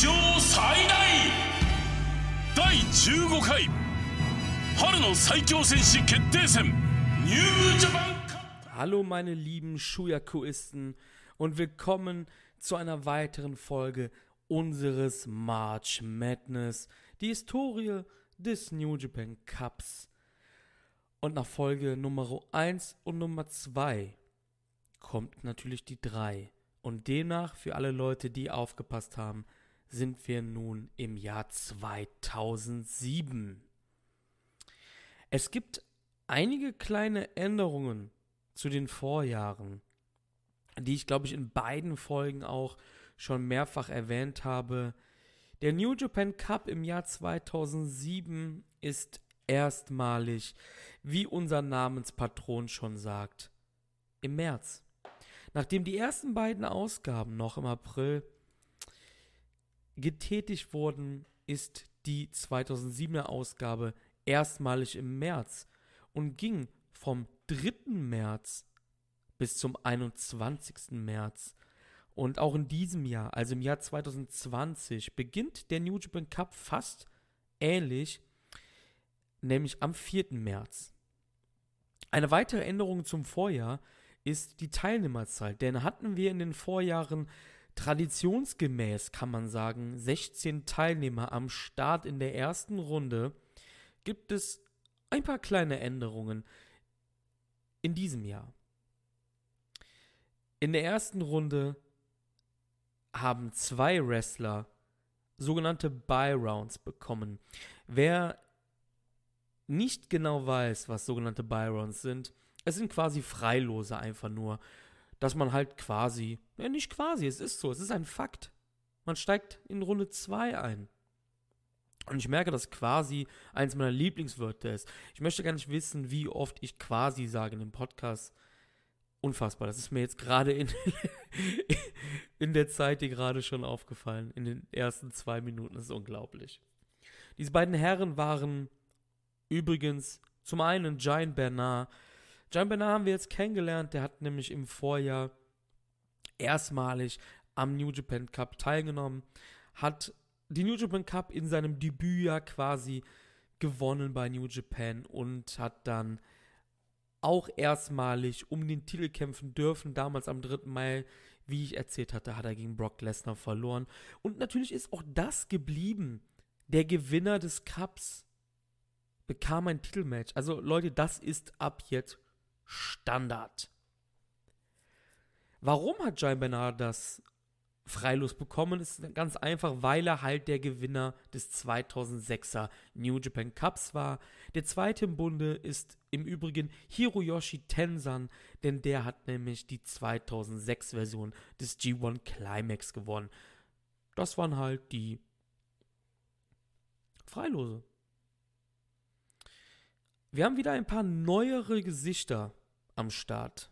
上最大第15回春の最強戦士決定戦ニュージャパンカップ Hallo meine lieben Shuyakuisten und willkommen zu einer weiteren Folge unseres March Madness, die Historie des New Japan Cups. Und nach Folge Nummer 1 und Nummer 2 kommt natürlich die 3. Und demnach, für alle Leute, die aufgepasst haben, sind wir nun im Jahr 2007. Es gibt einige kleine Änderungen zu den Vorjahren, die ich glaube ich in beiden Folgen auch schon mehrfach erwähnt habe. Der New Japan Cup im Jahr 2007 ist erstmalig, wie unser Namenspatron schon sagt, im März. Nachdem die ersten beiden Ausgaben noch im April getätigt wurden, ist die 2007er Ausgabe erstmalig im März und ging vom 3. März bis zum 21. März. Und auch in diesem Jahr, also im Jahr 2020, beginnt der New Japan Cup fast ähnlich, nämlich am 4. März. Eine weitere Änderung zum Vorjahr ist die Teilnehmerzahl, denn hatten wir in den Vorjahren traditionsgemäß, kann man sagen, 16 Teilnehmer am Start in der ersten Runde, gibt es ein paar kleine Änderungen in diesem Jahr. In der ersten Runde haben zwei Wrestler sogenannte Buy-Rounds bekommen. Wer nicht genau weiß, was sogenannte Buy-Rounds sind, es sind quasi Freilose einfach nur, dass man halt quasi, ja nicht quasi, es ist so, es ist ein Fakt. Man steigt in Runde 2 ein. Und ich merke, dass quasi eins meiner Lieblingswörter ist. Ich möchte gar nicht wissen, wie oft ich quasi sage in dem Podcast. Unfassbar. Das ist mir jetzt gerade in, in der Zeit, die gerade schon aufgefallen. In den ersten zwei Minuten. Das ist unglaublich. Diese beiden Herren waren übrigens zum einen Giant Bernard. Giant Bernard haben wir jetzt kennengelernt. Der hat nämlich im Vorjahr erstmalig am New Japan Cup teilgenommen. Hat die New Japan Cup in seinem Debütjahr quasi gewonnen bei New Japan und hat dann auch erstmalig um den Titel kämpfen dürfen. Damals am 3. Mai, wie ich erzählt hatte, hat er gegen Brock Lesnar verloren. Und natürlich ist auch das geblieben. Der Gewinner des Cups bekam ein Titelmatch. Also Leute, das ist ab jetzt Standard. Warum hat Giant Bernard das freilos bekommen? Ist ganz einfach, weil er halt der Gewinner des 2006er New Japan Cups war. Der zweite im Bunde ist im Übrigen Hiroyoshi Tensan, denn der hat nämlich die 2006 Version des G1 Climax gewonnen. Das waren halt die Freilose. Wir haben wieder ein paar neuere Gesichter am Start.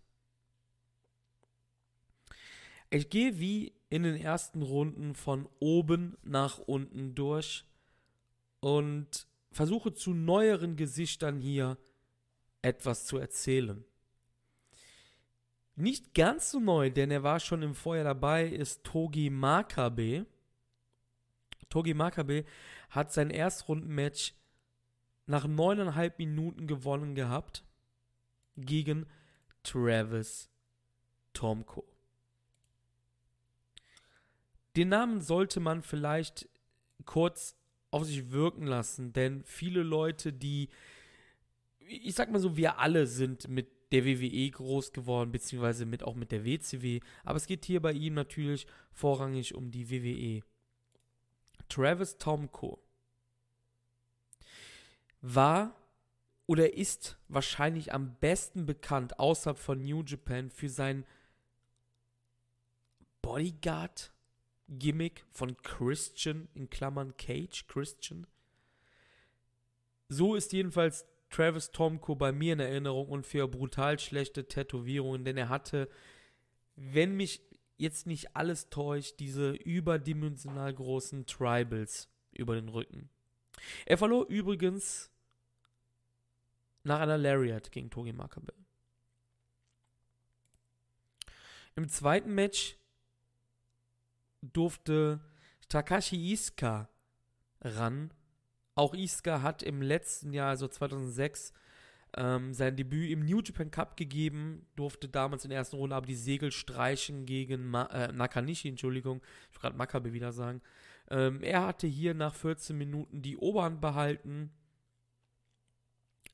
Ich gehe wie in den ersten Runden von oben nach unten durch und versuche zu neueren Gesichtern hier etwas zu erzählen. Nicht ganz so neu, denn er war schon im Vorjahr dabei, ist Togi Makabe. Togi Makabe hat sein Erstrundenmatch nach neuneinhalb Minuten gewonnen gehabt gegen Travis Tomko. Den Namen sollte man vielleicht kurz auf sich wirken lassen, denn viele Leute, die, ich sag mal so, wir alle sind mit der WWE groß geworden, beziehungsweise mit, auch mit der WCW, aber es geht hier bei ihm natürlich vorrangig um die WWE. Travis Tomko war oder ist wahrscheinlich am besten bekannt außerhalb von New Japan für sein Bodyguard-Gimmick von Christian in Klammern Cage, Christian. So ist jedenfalls Travis Tomko bei mir in Erinnerung und für brutal schlechte Tätowierungen, denn er hatte, wenn mich jetzt nicht alles täuscht, diese überdimensional großen Tribals über den Rücken. Er verlor übrigens nach einer Lariat gegen Togi Makabe. Im zweiten Match durfte Takashi Iska ran. Auch Iska hat im letzten Jahr, also 2006, ähm, sein Debüt im New Japan Cup gegeben, durfte damals in der ersten Runde aber die Segel streichen gegen Ma äh, Nakanishi, Entschuldigung, ich will gerade Makabe wieder sagen. Ähm, er hatte hier nach 14 Minuten die Oberhand behalten,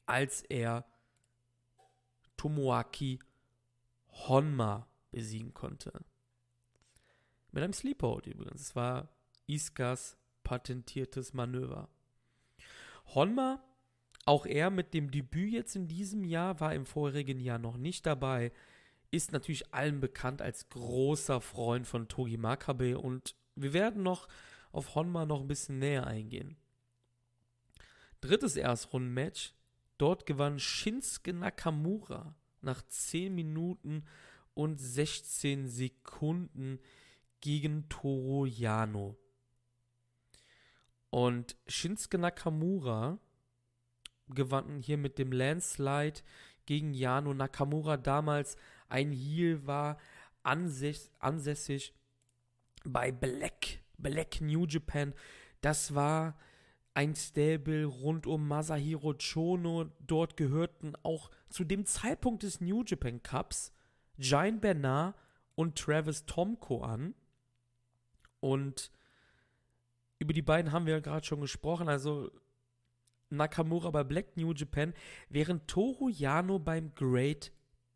als er Tomoaki Honma besiegen konnte. Mit einem Sleephold übrigens. Es war Iskas patentiertes Manöver. Honma, auch er mit dem Debüt jetzt in diesem Jahr, war im vorherigen Jahr noch nicht dabei, ist natürlich allen bekannt als großer Freund von Togi Makabe und wir werden noch auf Honma noch ein bisschen näher eingehen. Drittes Erstrundenmatch. Dort gewann Shinsuke Nakamura nach 10 Minuten und 16 Sekunden gegen Toru Yano. Und Shinsuke Nakamura gewann hier mit dem Landslide gegen Yano. Nakamura damals ein Heel war, ansässig bei Black, Black New Japan. Das war ein Stable rund um Masahiro Chono. Dort gehörten auch zu dem Zeitpunkt des New Japan Cups Giant Bernard und Travis Tomko an. Und über die beiden haben wir ja gerade schon gesprochen. Also Nakamura bei Black New Japan, während Toru Yano beim Great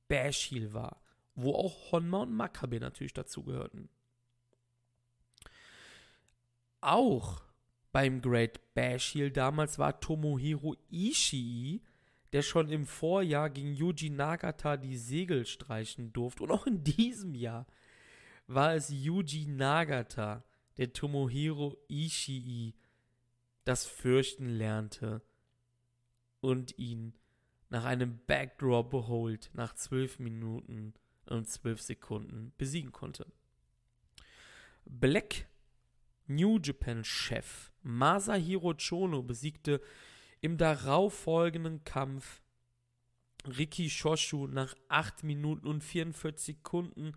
Bash Heel war, wo auch Honma und Makabe natürlich dazugehörten. Auch beim Great Bash Heel damals war Tomohiro Ishii, der schon im Vorjahr gegen Yuji Nagata die Segel streichen durfte. Und auch in diesem Jahr war es Yuji Nagata, der Tomohiro Ishii das Fürchten lernte und ihn nach einem Backdrop Hold nach 12 Minuten und 12 Sekunden besiegen konnte. Black New Japan Chef Masahiro Chono besiegte im darauffolgenden Kampf Riki Shoshu nach 8 Minuten und 44 Sekunden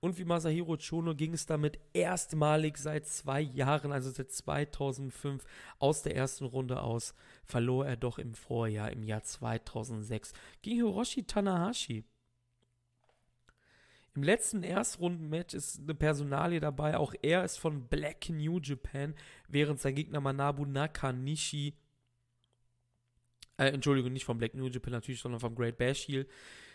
und wie Masahiro Chono ging es damit erstmalig seit zwei Jahren, also seit 2005, aus der ersten Runde aus, verlor er doch im Vorjahr, im Jahr 2006, gegen Hiroshi Tanahashi. Im letzten Erstrundenmatch ist eine Personalie dabei. Auch er ist von Black New Japan, während sein Gegner Manabu Nakanishi, äh, Entschuldigung, nicht von Black New Japan natürlich, sondern vom Great Bash Heel,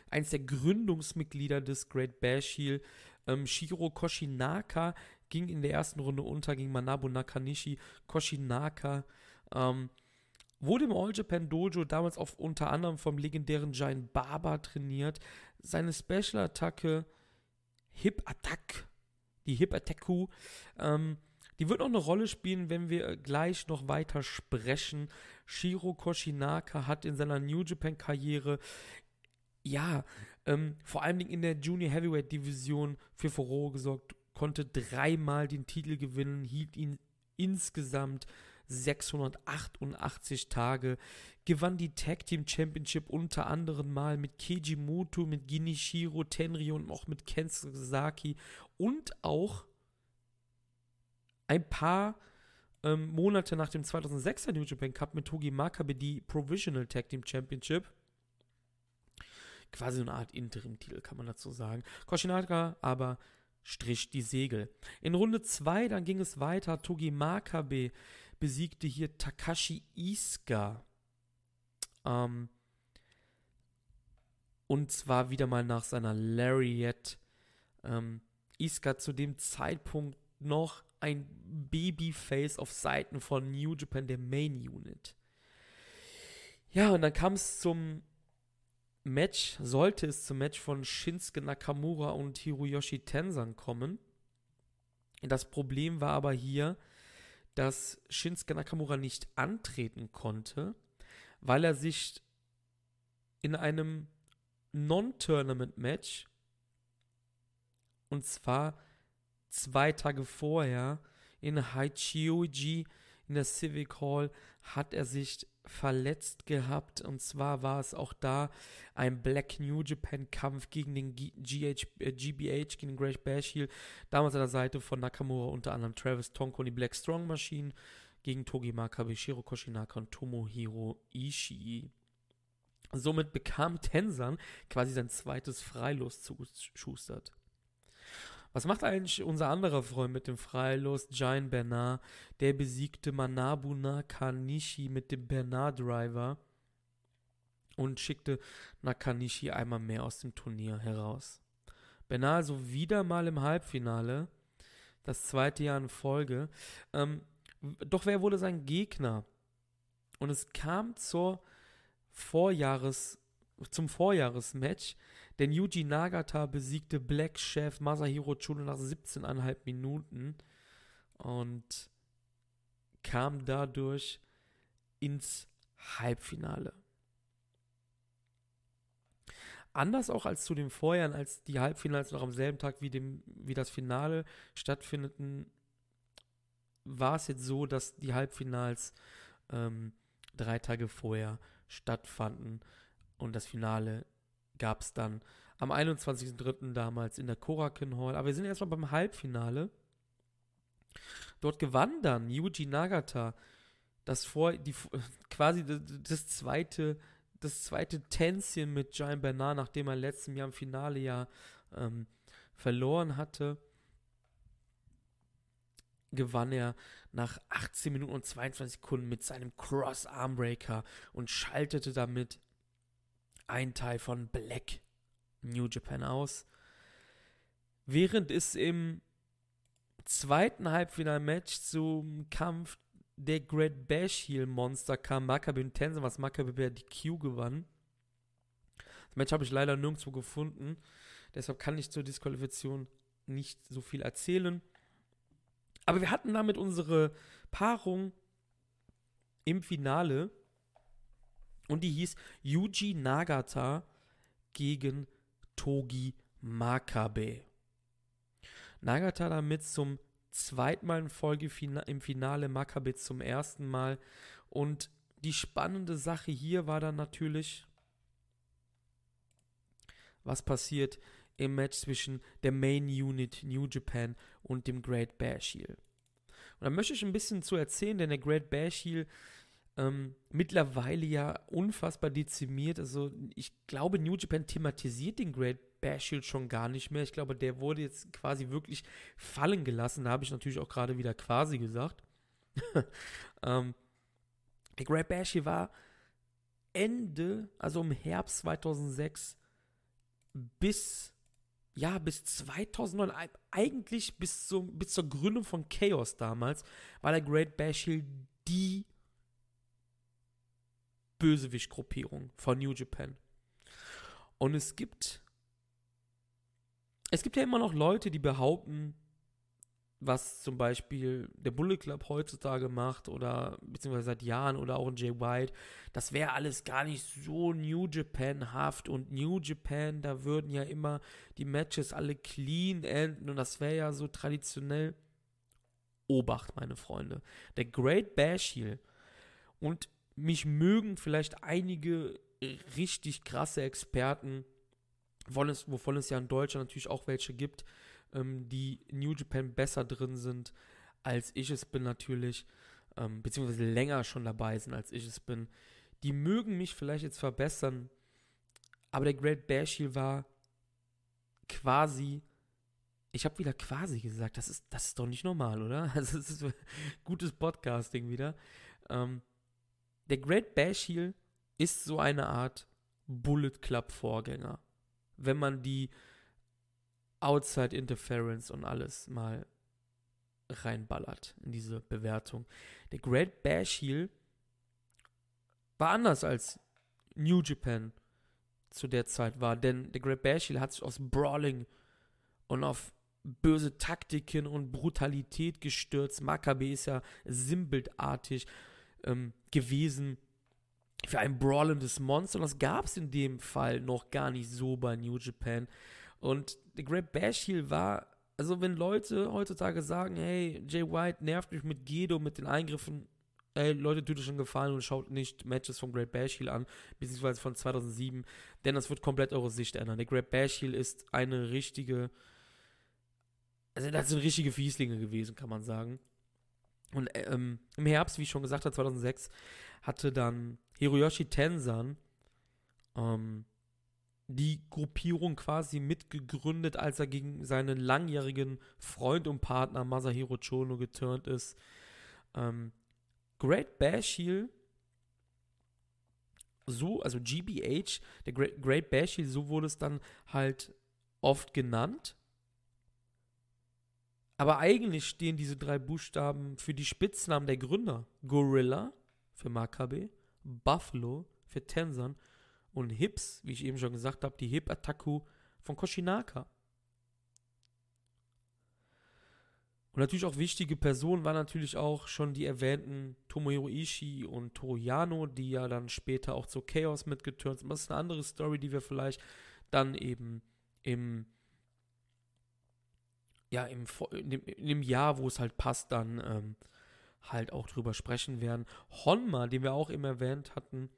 eins der Gründungsmitglieder des Great Bash Heel, ähm, Shiro Koshinaka ging in der ersten Runde unter gegen Manabu Nakanishi. Koshinaka ähm, wurde im All Japan Dojo damals auf unter anderem vom legendären Giant Baba trainiert. Seine Special-Attacke Hip Attack, die Hip Attacku, ähm, die wird noch eine Rolle spielen, wenn wir gleich noch weiter sprechen. Shiro Koshinaka hat in seiner New Japan Karriere ja ähm, vor allem in der Junior Heavyweight Division für Furore gesorgt, konnte dreimal den Titel gewinnen, hielt ihn insgesamt 688 Tage, gewann die Tag Team Championship unter anderem mal mit Keiji Muto, mit Ginishiro Tenryo und auch mit Ken Sasaki und auch ein paar ähm, Monate nach dem 2006er New Japan Cup mit Togi Makabe die Provisional Tag Team Championship quasi eine Art Interim-Titel, kann man dazu sagen. Koshinaka aber strich die Segel. In Runde 2, dann ging es weiter. Togi Makabe besiegte hier Takashi Iska. Ähm, und zwar wieder mal nach seiner Lariat. Ähm, Iska zu dem Zeitpunkt noch ein Babyface auf Seiten von New Japan, der Main Unit. Ja, und dann kam es zum Match, sollte es zum Match von Shinsuke Nakamura und Hiroyoshi Tensan kommen. Das Problem war aber hier, dass Shinsuke Nakamura nicht antreten konnte, weil er sich in einem Non-Tournament-Match und zwar zwei Tage vorher in Haichiuji in der Civic Hall hat er sich verletzt gehabt. Und zwar war es auch da ein Black New Japan Kampf gegen den GH, äh, GBH, gegen den Great Bash Heel. Damals an der Seite von Nakamura unter anderem Travis Tonko und die Black Strong Machine gegen Togi Makabe, Shiro Koshinaka und Tomohiro Ishii. Somit bekam Tensan quasi sein zweites Freilos zugeschustert. Was macht eigentlich unser anderer Freund mit dem Freilos, Giant Bernard? Der besiegte Manabu Nakanishi mit dem Bernard Driver und schickte Nakanishi einmal mehr aus dem Turnier heraus. Bernard also wieder mal im Halbfinale, das zweite Jahr in Folge. Ähm, doch wer wurde sein Gegner? Und es kam zur Vorjahres, zum Vorjahresmatch, denn Yuji Nagata besiegte Black Chef Masahiro Chuno nach 17,5 Minuten und kam dadurch ins Halbfinale. Anders auch als zu den Vorjahren, als die Halbfinals noch am selben Tag wie, dem, wie das Finale stattfindeten, war es jetzt so, dass die Halbfinals ähm, drei Tage vorher stattfanden und das Finale gab es dann am 21.03. damals in der Korakin Hall. Aber wir sind erstmal beim Halbfinale. Dort gewann dann Yuji Nagata das vor, die, quasi das, zweite, das zweite Tänzchen mit Giant Bernard, nachdem er letztem Jahr im Finale ja ähm, verloren hatte gewann er nach 18 Minuten und 22 Sekunden mit seinem Cross Armbreaker und schaltete damit einen Teil von Black New Japan aus. Während es im zweiten Halbfinalmatch zum Kampf der Great Bash Heel Monster kam, Makabe und Tenzin, was Makabe per DQ gewann. Das Match habe ich leider nirgendwo gefunden, deshalb kann ich zur Disqualifikation nicht so viel erzählen. Aber wir hatten damit unsere Paarung im Finale und die hieß Yuji Nagata gegen Togi Makabe. Nagata damit zum zweiten Mal in Folge im Finale, Makabe zum ersten Mal. Und die spannende Sache hier war dann natürlich, was passiert im Match zwischen der Main Unit New Japan und dem Great Bash Heel. Und da möchte ich ein bisschen zu erzählen, denn der Great Bash Heel ähm, mittlerweile ja unfassbar dezimiert. Also ich glaube, New Japan thematisiert den Great Bash Heel schon gar nicht mehr. Ich glaube, der wurde jetzt quasi wirklich fallen gelassen. Da habe ich natürlich auch gerade wieder quasi gesagt. ähm, der Great Bash Heel war Ende, also im Herbst 2006 bis ja, bis 2009, eigentlich bis, zum, bis zur Gründung von Chaos damals, war der Great Bash Hill die Bösewicht-Gruppierung von New Japan. Und es gibt, es gibt ja immer noch Leute, die behaupten, was zum Beispiel der Bullet Club heutzutage macht oder beziehungsweise seit Jahren oder auch in Jay White, das wäre alles gar nicht so New Japan-haft und New Japan, da würden ja immer die Matches alle clean enden und das wäre ja so traditionell. Obacht, meine Freunde. Der Great Bash hier und mich mögen vielleicht einige richtig krasse Experten, wovon es ja in Deutschland natürlich auch welche gibt, ähm, die New Japan besser drin sind, als ich es bin natürlich, ähm, beziehungsweise länger schon dabei sind, als ich es bin. Die mögen mich vielleicht jetzt verbessern, aber der Great Bash hier war quasi, ich habe wieder quasi gesagt, das ist, das ist doch nicht normal, oder? Also das ist gutes Podcasting wieder. Ähm, der Great Bash Heel ist so eine Art Bullet Club Vorgänger. Wenn man die Outside Interference und alles mal reinballert in diese Bewertung. Der Great Bash Heel war anders als New Japan zu der Zeit war, denn der Great Bash Heel hat sich aus Brawling und auf böse Taktiken und Brutalität gestürzt. Makabe ist ja sinnbildartig ähm, gewesen für ein brawlendes Monster und das gab es in dem Fall noch gar nicht so bei New Japan. Und der Great Bash Heel war, also wenn Leute heutzutage sagen, hey, Jay White nervt mich mit Gedo, mit den Eingriffen, ey, Leute, tut euch schon gefallen und schaut nicht Matches von Great Bash Heel an, beziehungsweise von 2007, denn das wird komplett eure Sicht ändern. Der Great Bash Heel ist eine richtige, also das sind richtige Fieslinge gewesen, kann man sagen. Und ähm, im Herbst, wie ich schon gesagt habe, 2006, hatte dann Hiroyoshi Tensan ähm, die Gruppierung quasi mitgegründet, als er gegen seinen langjährigen Freund und Partner Masahiro Chono geturnt ist. Ähm, Great Bash Heel, so, also GBH, der Great, Great Bash Heel, so wurde es dann halt oft genannt. Aber eigentlich stehen diese drei Buchstaben für die Spitznamen der Gründer. Gorilla für Makabe, Buffalo für Tensan und Hips, wie ich eben schon gesagt habe, die Hip Attaku von Koshinaka. Und natürlich auch wichtige Personen waren natürlich auch schon die erwähnten Tomohiro Ishii und Toriano, die ja dann später auch zu Chaos mitgeturnt sind. Das ist eine andere Story, die wir vielleicht dann eben im ja, im, in, dem, in dem Jahr, wo es halt passt, dann ähm, halt auch drüber sprechen werden. Honma, den wir auch eben erwähnt hatten,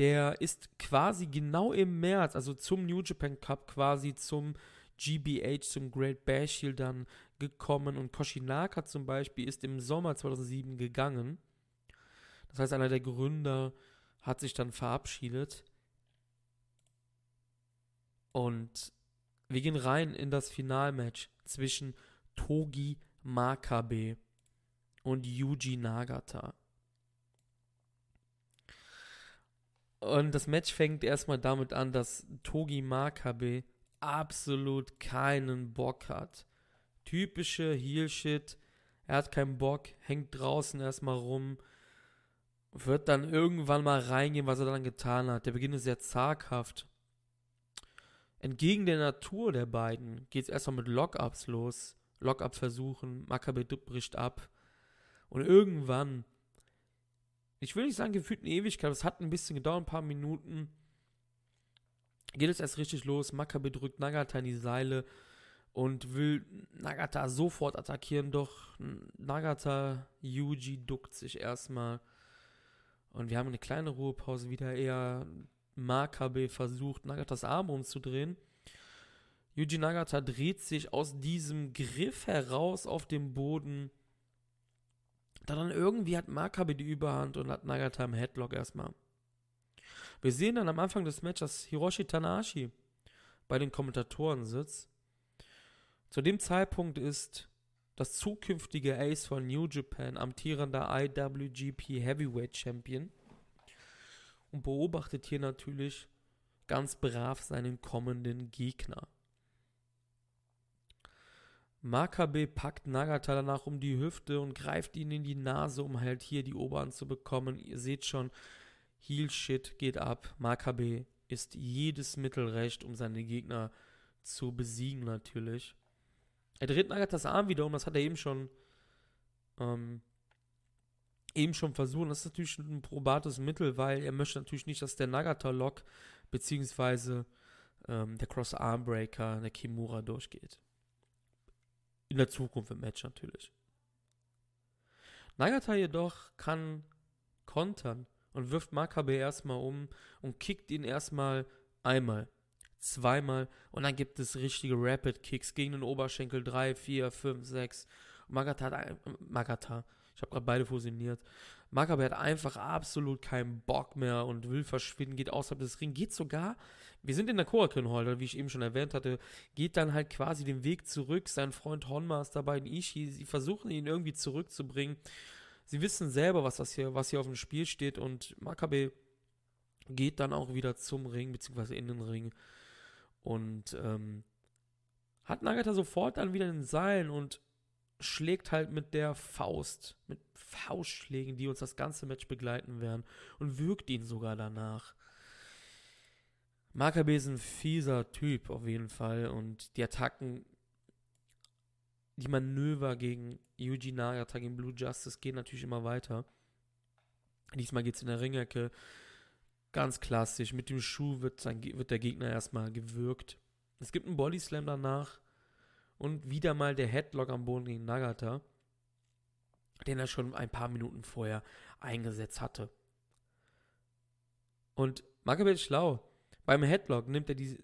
der ist quasi genau im März, also zum New Japan Cup, quasi zum GBH, zum Great Bash dann gekommen und Koshinaka zum Beispiel ist im Sommer 2007 gegangen. Das heißt, einer der Gründer hat sich dann verabschiedet. Und wir gehen rein in das Finalmatch zwischen Togi Makabe und Yuji Nagata. Und das Match fängt erstmal damit an, dass Togi Makabe absolut keinen Bock hat. Typische Heel-Shit. Er hat keinen Bock, hängt draußen erstmal rum, wird dann irgendwann mal reingehen, was er dann getan hat. Der Beginn ist sehr zaghaft. Entgegen der Natur der beiden geht es erstmal mit Lockups los. Lockup-Versuchen, Makabe bricht ab. Und irgendwann, ich will nicht sagen gefühlt eine Ewigkeit, es hat ein bisschen gedauert, ein paar Minuten, geht es erst richtig los. Makabe drückt Nagata in die Seile und will Nagata sofort attackieren, doch Nagata Yuji duckt sich erstmal. Und wir haben eine kleine Ruhepause wieder eher Makabe versucht, Nagatas Arm umzudrehen. Yuji Nagata dreht sich aus diesem Griff heraus auf dem Boden. Dann irgendwie hat Makabe die Überhand und hat Nagata im Headlock erstmal. Wir sehen dann am Anfang des Matches Hiroshi Tanahashi bei den Kommentatoren sitzt. Zu dem Zeitpunkt ist das zukünftige Ace von New Japan amtierender IWGP Heavyweight Champion und beobachtet hier natürlich ganz brav seinen kommenden Gegner. Makabe packt Nagata danach um die Hüfte und greift ihn in die Nase, um halt hier die Oberhand zu bekommen. Ihr seht schon, Heel Shit geht ab. Makabe ist jedes Mittel recht, um seine Gegner zu besiegen natürlich. Er dreht Nagatas Arm wieder um, das hat er eben schon ähm, eben schon versuchen. Das ist natürlich ein probates Mittel, weil er möchte natürlich nicht, dass der Nagata-Lock beziehungsweise ähm, der Cross-Armbreaker, der Kimura durchgeht. In der Zukunft im Match natürlich. Nagata jedoch kann kontern und wirft Makabe erstmal um und kickt ihn erstmal einmal, zweimal und dann gibt es richtige Rapid Kicks gegen den Oberschenkel 3, 4, 5, 6. Magata hat, Magata, ich habe gerade beide fusioniert. Makabe hat einfach absolut keinen Bock mehr und will verschwinden, geht außerhalb des Rings, geht sogar, wir sind in der Korakön-Holder, wie ich eben schon erwähnt hatte, geht dann halt quasi den Weg zurück. Sein Freund Honma ist dabei in Ishii, sie versuchen ihn irgendwie zurückzubringen. Sie wissen selber, was das hier, was hier auf dem Spiel steht und Makabe geht dann auch wieder zum Ring, beziehungsweise in den Ring und ähm, hat Nagata sofort dann wieder in den Seilen und schlägt halt mit der Faust, mit Faustschlägen, die uns das ganze Match begleiten werden und wirkt ihn sogar danach. Makabe ist ein fieser Typ auf jeden Fall und die Attacken, die Manöver gegen Yuji Nagata, gegen Blue Justice gehen natürlich immer weiter. Diesmal geht es in der Ringecke ganz klassisch. Mit dem Schuh wird, sein, wird der Gegner erstmal gewürgt. Es gibt einen Bodyslam danach und wieder mal der Headlock am Boden gegen Nagata. den er schon ein paar Minuten vorher eingesetzt hatte. Und Makabe ist schlau. Beim Headlock nimmt er die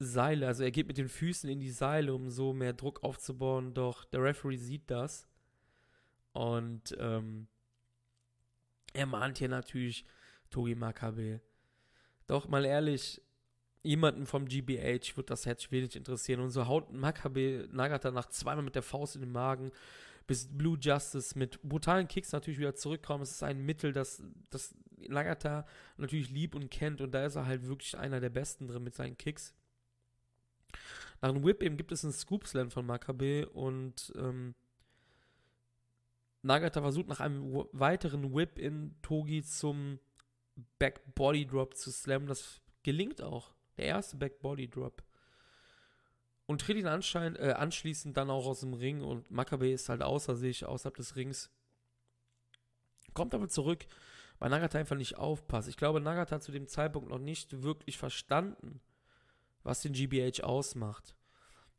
Seile, also er geht mit den Füßen in die Seile, um so mehr Druck aufzubauen, doch der Referee sieht das. Und ähm, er mahnt hier natürlich Togi Makabe. Doch mal ehrlich, jemanden vom GBH wird das Hedge wenig interessieren. Und so haut Makabe Nagata nach zweimal mit der Faust in den Magen, bis Blue Justice mit brutalen Kicks natürlich wieder zurückkommt. Es ist ein Mittel, das, das Nagata natürlich liebt und kennt. Und da ist er halt wirklich einer der Besten drin mit seinen Kicks. Nach einem Whip eben gibt es einen Scoop Slam von Makabe und ähm, Nagata versucht nach einem weiteren Whip in Togi zum Back Body Drop zu slammen. Das gelingt auch. Der erste Back Body Drop. Und tritt ihn anscheinend, äh, anschließend dann auch aus dem Ring und Makabe ist halt außer sich, außerhalb des Rings. Kommt aber zurück, weil Nagata einfach nicht aufpasst. Ich glaube, Nagata hat zu dem Zeitpunkt noch nicht wirklich verstanden, was den GBH ausmacht.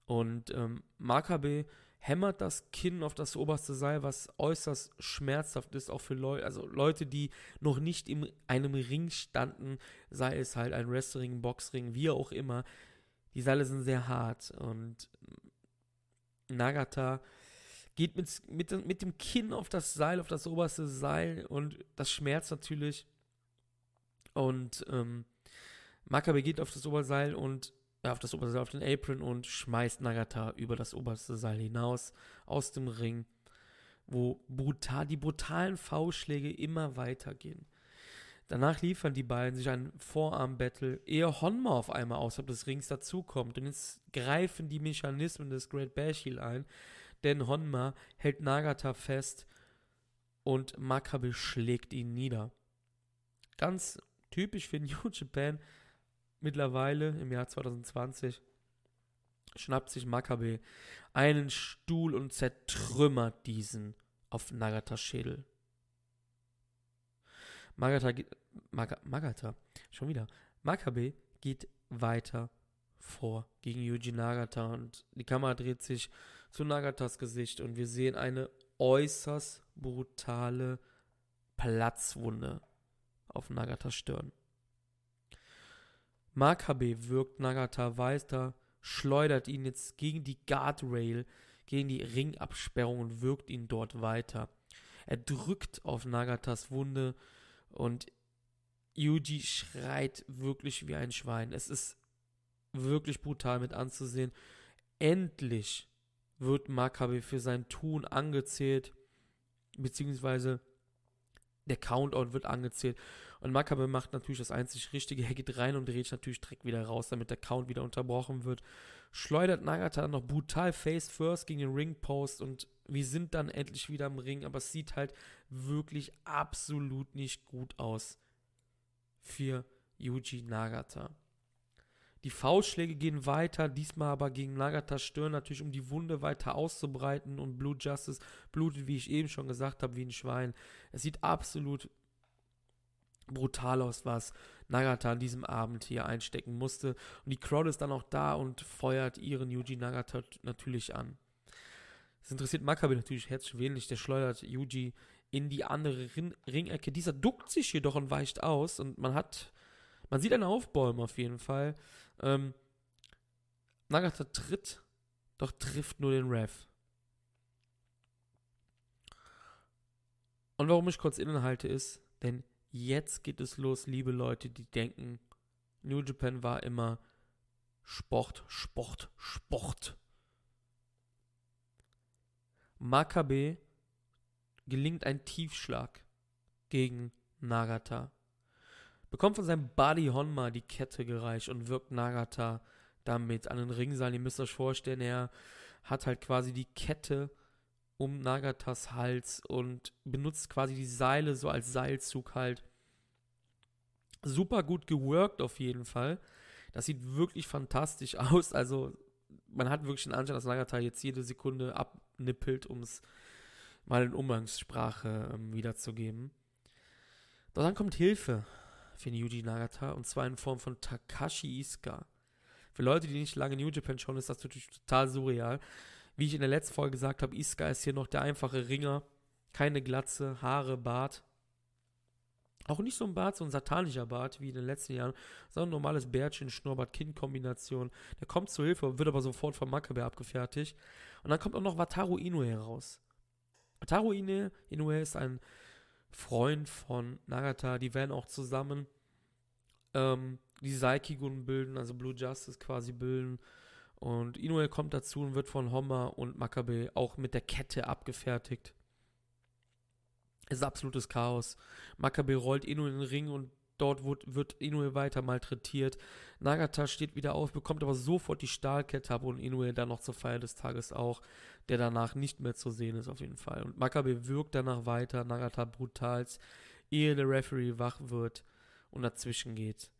Und ähm, Makabe hämmert das Kinn auf das oberste Seil, was äußerst schmerzhaft ist, auch für Leute, also Leute, die noch nicht in einem Ring standen, sei es halt ein Wrestling, Boxring, wie auch immer. Die Seile sind sehr hart und Nagata geht mit, mit, mit dem Kinn auf das Seil, auf das oberste Seil und das schmerzt natürlich. Und ähm, Makabe geht auf das Oberseil und auf das oberste Seil, auf den Apron und schmeißt Nagata über das oberste Seil hinaus aus dem Ring, wo brutal, die brutalen V-Schläge immer weitergehen. Danach liefern die beiden sich ein Vorarm-Battle, ehe Honma auf einmal außerhalb des Rings dazukommt. Und jetzt greifen die Mechanismen des Great Bash Heel ein, denn Honma hält Nagata fest und Makabe schlägt ihn nieder. Ganz typisch für New Japan, mittlerweile im Jahr 2020 schnappt sich Makabe einen Stuhl und zertrümmert diesen auf Nagatas Schädel. Magata, Mag, Magata, schon wieder. Makabe geht weiter vor gegen Yuji Nagata und die Kamera dreht sich zu Nagatas Gesicht und wir sehen eine äußerst brutale Platzwunde auf Nagatas Stirn. Makabe wirkt Nagata weiter, schleudert ihn jetzt gegen die Guardrail, gegen die Ringabsperrung und wirkt ihn dort weiter. Er drückt auf Nagatas Wunde und Yuji schreit wirklich wie ein Schwein. Es ist wirklich brutal mit anzusehen. Endlich wird Makabe für sein Tun angezählt, beziehungsweise der Countdown wird angezählt. Und Makabe macht natürlich das einzig Richtige. Er geht rein und dreht natürlich direkt wieder raus, damit der Count wieder unterbrochen wird. Schleudert Nagata dann noch brutal face first gegen den Ringpost und wir sind dann endlich wieder im Ring, aber es sieht halt wirklich absolut nicht gut aus für Yuji Nagata. Die Faustschläge gehen weiter, diesmal aber gegen Nagatas Stirn natürlich, um die Wunde weiter auszubreiten und Blue Justice blutet, wie ich eben schon gesagt habe, wie ein Schwein. Es sieht absolut brutal aus, was Nagata an diesem Abend hier einstecken musste. Und die Crowd ist dann auch da und feuert ihren Yuji Nagata natürlich an. Das interessiert Makabe natürlich herzlich wenig. Der schleudert Yuji in die andere Ring Ringecke. Dieser duckt sich jedoch und weicht aus und man hat, man sieht eine Aufbäume auf jeden Fall. Ähm, Nagata tritt, doch trifft nur den Rev. Und warum ich kurz innehalte ist, denn jetzt geht es los, liebe Leute, die denken, New Japan war immer Sport, Sport, Sport. Makabe gelingt ein Tiefschlag gegen Nagata. Bekommt von seinem Buddy Honma die Kette gereicht und wirkt Nagata damit an den Ringseil. Ihr müsst euch vorstellen, er hat halt quasi die Kette um Nagatas Hals und benutzt quasi die Seile so als Seilzug halt. Super gut geworkt auf jeden Fall. Das sieht wirklich fantastisch aus. Also man hat wirklich den Anschein, dass Nagata jetzt jede Sekunde abnippelt, um es mal in Umgangssprache ähm, wiederzugeben. Doch dann kommt Hilfe für Yuji Nagata und zwar in Form von Takashi Iska. Für Leute, die nicht lange New Japan schauen, ist das natürlich total surreal. Wie ich in der letzten Folge gesagt habe, Iska ist hier noch der einfache Ringer. Keine Glatze, Haare, Bart. Auch nicht so ein Bart, so ein satanischer Bart wie in den letzten Jahren, sondern ein normales Bärtchen, Schnurrbart, Kind-Kombination. Der kommt zur Hilfe, wird aber sofort von Makabe abgefertigt. Und dann kommt auch noch Wataru Inoue heraus. Wataru Inoue ist ein Freund von Nagata, die werden auch zusammen ähm, die Saikigun bilden, also Blue Justice quasi bilden. Und Inoue kommt dazu und wird von Homma und Makabe auch mit der Kette abgefertigt. Es ist absolutes Chaos. Makabe rollt Inoue in den Ring und dort wird, wird Inoue weiter malträtiert. Nagata steht wieder auf, bekommt aber sofort die Stahlkette ab und Inoue dann noch zur Feier des Tages auch, der danach nicht mehr zu sehen ist auf jeden Fall. Und Makabe wirkt danach weiter, Nagata brutals, ehe der Referee wach wird und dazwischen geht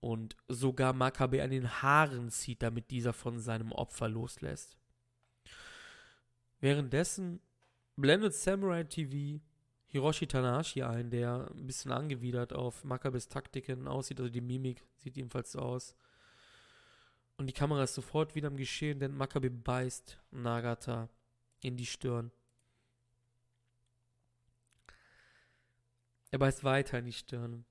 und sogar Makabe an den Haaren zieht, damit dieser von seinem Opfer loslässt. Währenddessen blendet Samurai TV Hiroshi Tanahashi ein, der ein bisschen angewidert auf Makabes Taktiken aussieht, also die Mimik sieht ebenfalls so aus. Und die Kamera ist sofort wieder im Geschehen, denn Makabe beißt Nagata in die Stirn. Er beißt weiter in die Stirn.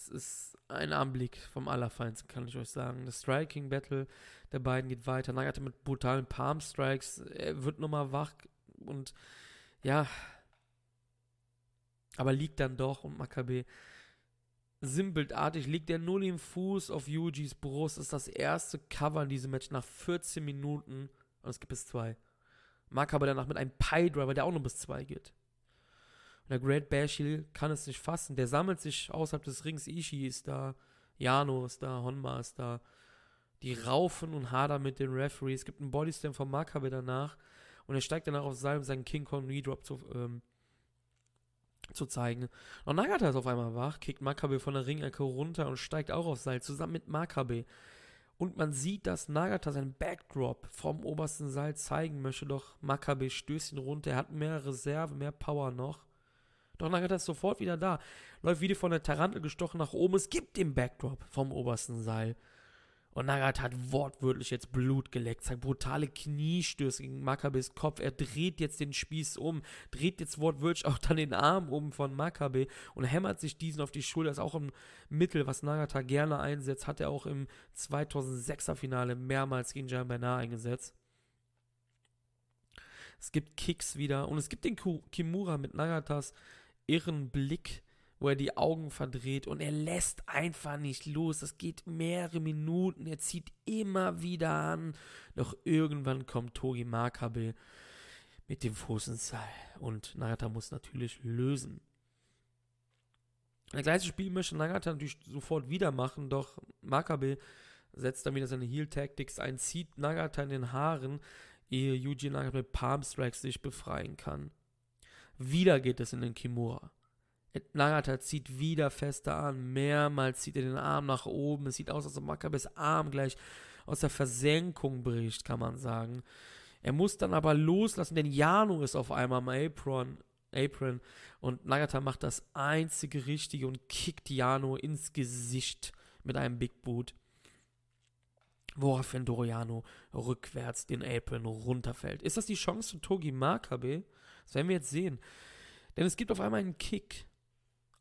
Es ist ein Anblick vom Allerfeinsten, kann ich euch sagen. Das Striking Battle der beiden geht weiter. Nagata mit brutalen Palm Strikes. Er wird nochmal wach und ja. Aber liegt dann doch und Makabe simpeltartig liegt er nur den Fuß auf Yujis Brust. Das ist das erste Cover in diesem Match nach 14 Minuten. Und es gibt bis zwei. Makabe danach mit einem Pie Driver, der auch nur bis zwei geht. Der Great Bashil kann es nicht fassen. Der sammelt sich außerhalb des Rings. Ishii ist da, Jano ist da, Honma ist da. Die raufen und hadern mit den Referees. Es gibt einen Bodyslam von Makabe danach. Und er steigt danach auf Seil, um seinen King Kong Redrop zu, ähm, zu zeigen. Und Nagata ist auf einmal wach, kickt Makabe von der Ringecke runter und steigt auch auf Seil, zusammen mit Makabe. Und man sieht, dass Nagata seinen Backdrop vom obersten Seil zeigen möchte, doch Makabe stößt ihn runter. Er hat mehr Reserve, mehr Power noch. Doch Nagata ist sofort wieder da. Läuft wieder von der Tarantel gestochen nach oben. Es gibt den Backdrop vom obersten Seil. Und Nagata hat wortwörtlich jetzt Blut geleckt, zeigt brutale Kniestöße gegen Makabes Kopf. Er dreht jetzt den Spieß um, dreht jetzt wortwörtlich auch dann den Arm um von Makabe und hämmert sich diesen auf die Schulter. Das ist auch ein Mittel, was Nagata gerne einsetzt. Hat er auch im 2006er Finale mehrmals gegen Jan Bernard eingesetzt. Es gibt Kicks wieder und es gibt den Kimura mit Nagatas irren Blick, wo er die Augen verdreht und er lässt einfach nicht los. Das geht mehrere Minuten. Er zieht immer wieder an. Doch irgendwann kommt Togi Makabe mit dem Fuß ins Seil und Nagata muss natürlich lösen. Das gleiche Spiel möchte Nagata natürlich sofort wieder machen, doch Makabe setzt dann wieder seine Heal-Tactics ein, zieht Nagata in den Haaren, ehe Yuji Nagata mit Palm Strikes sich befreien kann. Wieder geht es in den Kimura. Nagata zieht wieder fester an. Mehrmals zieht er den Arm nach oben. Es sieht aus, als ob Makabes Arm gleich aus der Versenkung bricht, kann man sagen. Er muss dann aber loslassen, denn Jano ist auf einmal am Apron. Apron und Nagata macht das einzige Richtige und kickt Jano ins Gesicht mit einem Big Boot. Woraufhin Doriano rückwärts den Apron runterfällt. Ist das die Chance für Togi Makabe? Das werden wir jetzt sehen. Denn es gibt auf einmal einen Kick.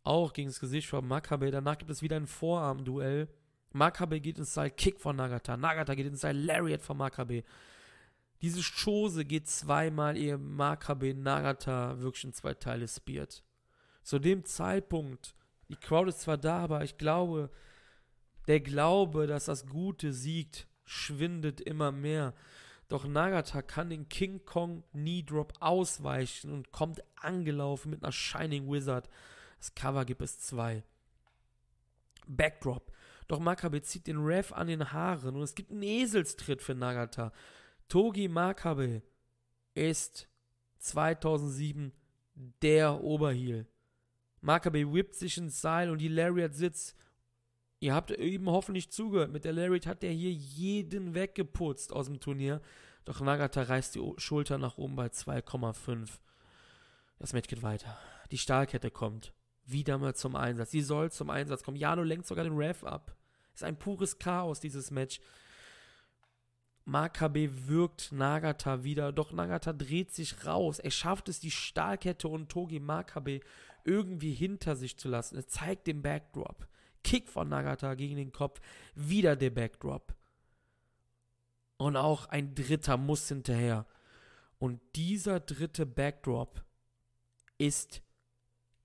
Auch gegen das Gesicht von Makabe. Danach gibt es wieder ein Vorarm-Duell. Makabe geht ins Style Kick von Nagata. Nagata geht ins Style Lariat von Makabe. Diese Chose geht zweimal, ehe Makabe Nagata wirklich in zwei Teile spiert. Zu dem Zeitpunkt, die Crowd ist zwar da, aber ich glaube, der Glaube, dass das Gute siegt, schwindet immer mehr. Doch Nagata kann den King Kong Knee Drop ausweichen und kommt angelaufen mit einer Shining Wizard. Das Cover gibt es zwei. Backdrop. Doch Makabe zieht den Rev an den Haaren und es gibt einen Eselstritt für Nagata. Togi Makabe ist 2007 der Oberheel. Makabe whippt sich ins Seil und die Lariat sitzt. Ihr habt eben hoffentlich zugehört. Mit der Lariat hat er hier jeden weggeputzt aus dem Turnier. Doch Nagata reißt die Schulter nach oben bei 2,5. Das Match geht weiter. Die Stahlkette kommt. Wieder mal zum Einsatz. Sie soll zum Einsatz kommen. Jano lenkt sogar den Rev ab. Ist ein pures Chaos, dieses Match. Makabe wirkt Nagata wieder, doch Nagata dreht sich raus. Er schafft es, die Stahlkette und Togi Makabe irgendwie hinter sich zu lassen. Er zeigt den Backdrop. Kick von Nagata gegen den Kopf, wieder der Backdrop. Und auch ein dritter muss hinterher. Und dieser dritte Backdrop ist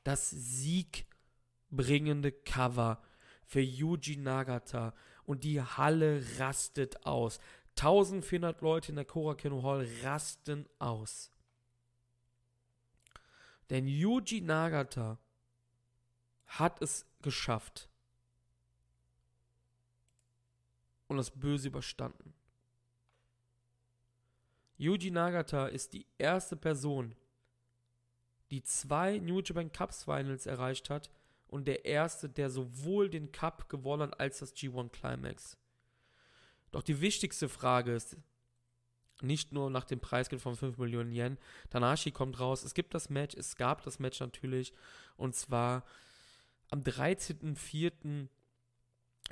das siegbringende Cover für Yuji Nagata. Und die Halle rastet aus. 1400 Leute in der Korakeno Hall rasten aus. Denn Yuji Nagata hat es geschafft und das Böse überstanden. Yuji Nagata ist die erste Person, die zwei New Japan Cups Finals erreicht hat und der erste, der sowohl den Cup gewonnen hat als das G1 Climax. Doch die wichtigste Frage ist nicht nur nach dem Preisgeld von 5 Millionen Yen. Tanashi kommt raus. Es gibt das Match, es gab das Match natürlich. Und zwar am 13.04.,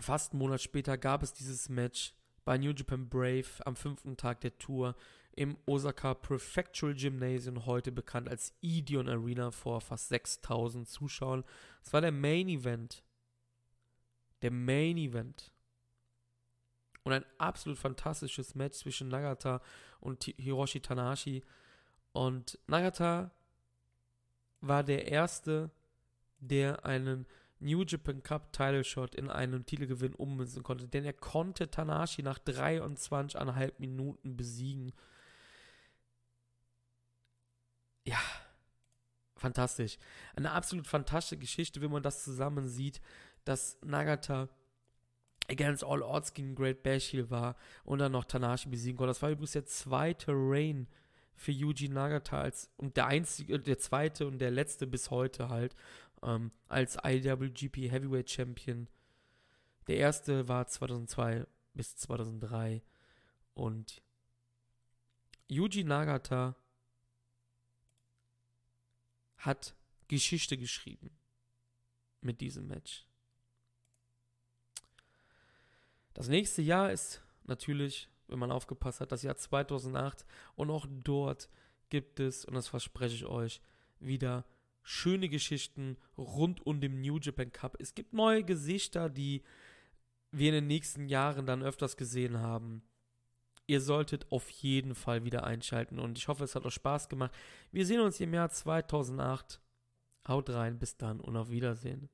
fast einen Monat später, gab es dieses Match bei New Japan Brave am fünften Tag der Tour im Osaka Prefectural Gymnasium, heute bekannt als Ideon Arena vor fast 6000 Zuschauern. Es war der Main Event. Der Main Event. Und ein absolut fantastisches Match zwischen Nagata und Hiroshi Tanahashi. Und Nagata war der Erste, der einen New Japan Cup Title Shot in einen Titelgewinn ummünzen konnte. Denn er konnte Tanahashi nach 23,5 Minuten besiegen. Ja, fantastisch. Eine absolut fantastische Geschichte, wenn man das zusammen sieht, dass Nagata Against All Odds gegen Great Bash war und dann noch Tanashi besiegen konnte. Das war übrigens der zweite Reign für Yuji Nagata als und der einzige, der zweite und der letzte bis heute halt ähm, als IWGP Heavyweight Champion. Der erste war 2002 bis 2003 und Yuji Nagata hat Geschichte geschrieben mit diesem Match. Das nächste Jahr ist natürlich, wenn man aufgepasst hat, das Jahr 2008 und auch dort gibt es, und das verspreche ich euch, wieder schöne Geschichten rund um den New Japan Cup. Es gibt neue Gesichter, die wir in den nächsten Jahren dann öfters gesehen haben. Ihr solltet auf jeden Fall wieder einschalten und ich hoffe, es hat euch Spaß gemacht. Wir sehen uns im Jahr 2008. Haut rein, bis dann und auf Wiedersehen.